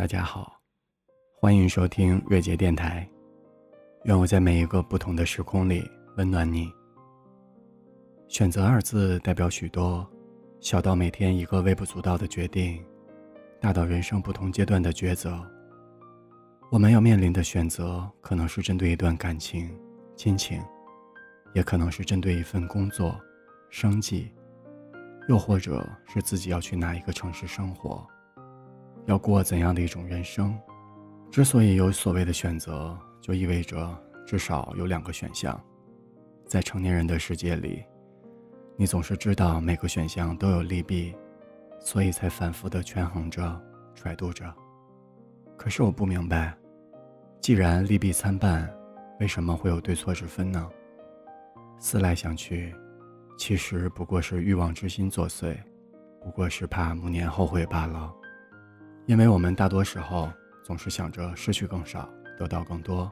大家好，欢迎收听瑞杰电台。愿我在每一个不同的时空里温暖你。选择二字代表许多，小到每天一个微不足道的决定，大到人生不同阶段的抉择。我们要面临的选择，可能是针对一段感情、亲情，也可能是针对一份工作、生计，又或者是自己要去哪一个城市生活。要过怎样的一种人生？之所以有所谓的选择，就意味着至少有两个选项。在成年人的世界里，你总是知道每个选项都有利弊，所以才反复的权衡着、揣度着。可是我不明白，既然利弊参半，为什么会有对错之分呢？思来想去，其实不过是欲望之心作祟，不过是怕暮年后悔罢了。因为我们大多时候总是想着失去更少，得到更多，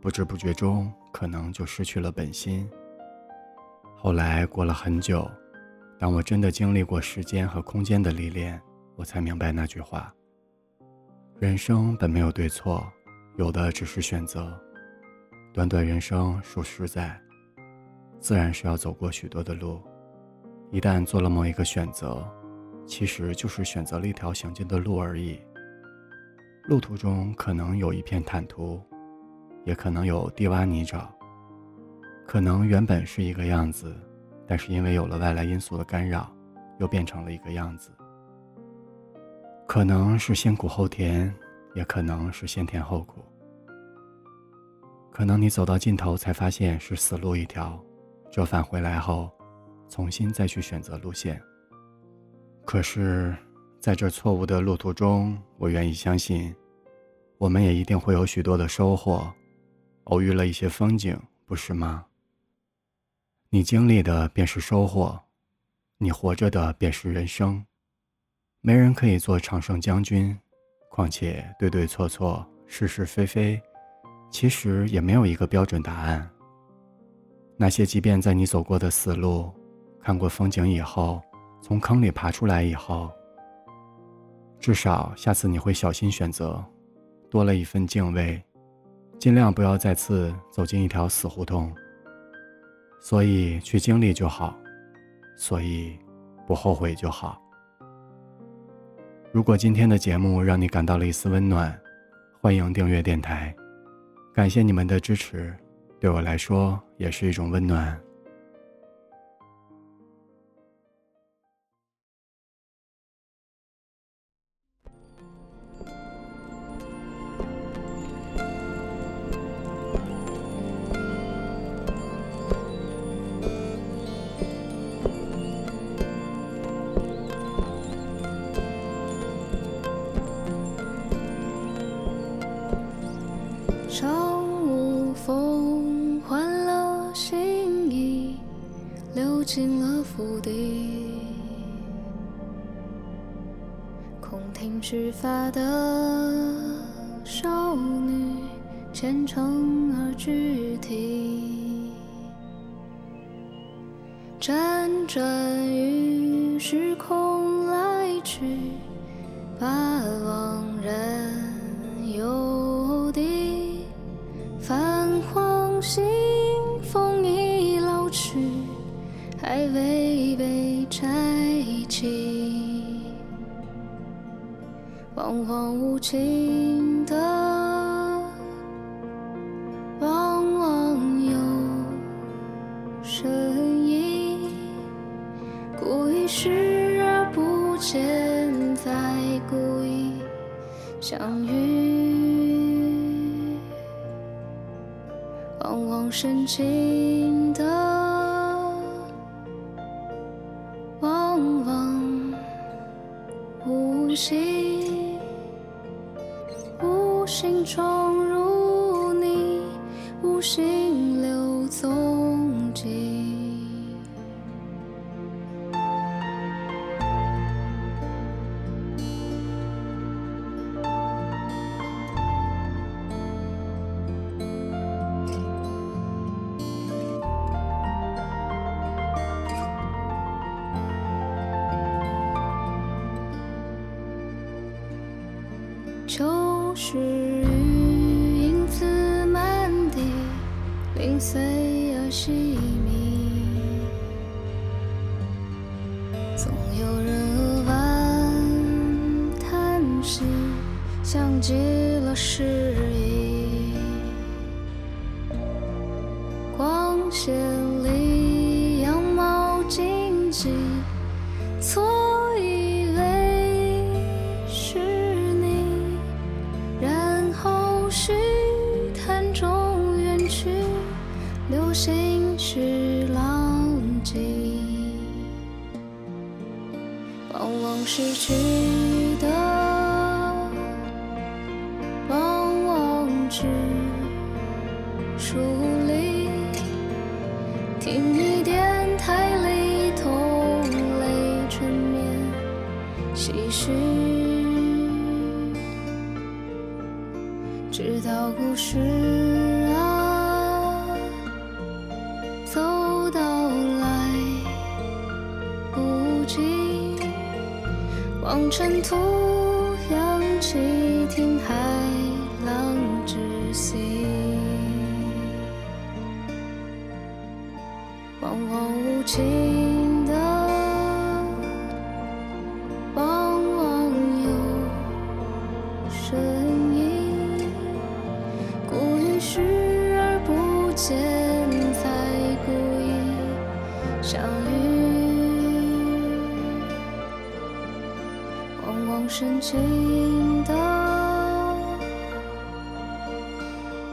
不知不觉中可能就失去了本心。后来过了很久，当我真的经历过时间和空间的历练，我才明白那句话：人生本没有对错，有的只是选择。短短人生数十载，自然是要走过许多的路。一旦做了某一个选择，其实就是选择了一条行进的路而已。路途中可能有一片坦途，也可能有低洼泥沼，可能原本是一个样子，但是因为有了外来因素的干扰，又变成了一个样子。可能是先苦后甜，也可能是先甜后苦。可能你走到尽头才发现是死路一条，折返回来后，重新再去选择路线。可是，在这错误的路途中，我愿意相信，我们也一定会有许多的收获，偶遇了一些风景，不是吗？你经历的便是收获，你活着的便是人生。没人可以做常胜将军，况且对对错错、是是非非，其实也没有一个标准答案。那些即便在你走过的死路、看过风景以后，从坑里爬出来以后，至少下次你会小心选择，多了一份敬畏，尽量不要再次走进一条死胡同。所以去经历就好，所以不后悔就好。如果今天的节目让你感到了一丝温暖，欢迎订阅电台，感谢你们的支持，对我来说也是一种温暖。流进了府邸。空庭须发的少女，虔诚而具体，辗转于时空来去，把往人游地。泛黄信还未被拆起。往往无情的，往往有深意。故意视而不见，再故意相遇。往往深情的，心，无心闯入你，无心溜走。秋时雨影子满地，零碎而细密，总有人扼腕叹息，像极了诗意，光线失去的，往往只疏离，听你电台里同类春眠唏嘘，直到故事望尘土扬起，听海浪之息。往往无情深情的，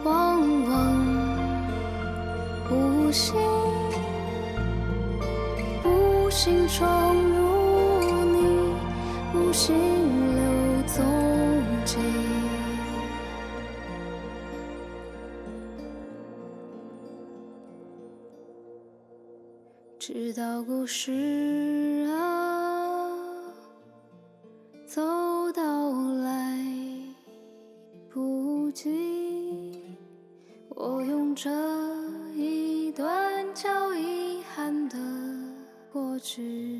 往往无心。无心闯入你，无心留踪迹。直到故事啊走到来不及，我用这一段叫遗憾的过去。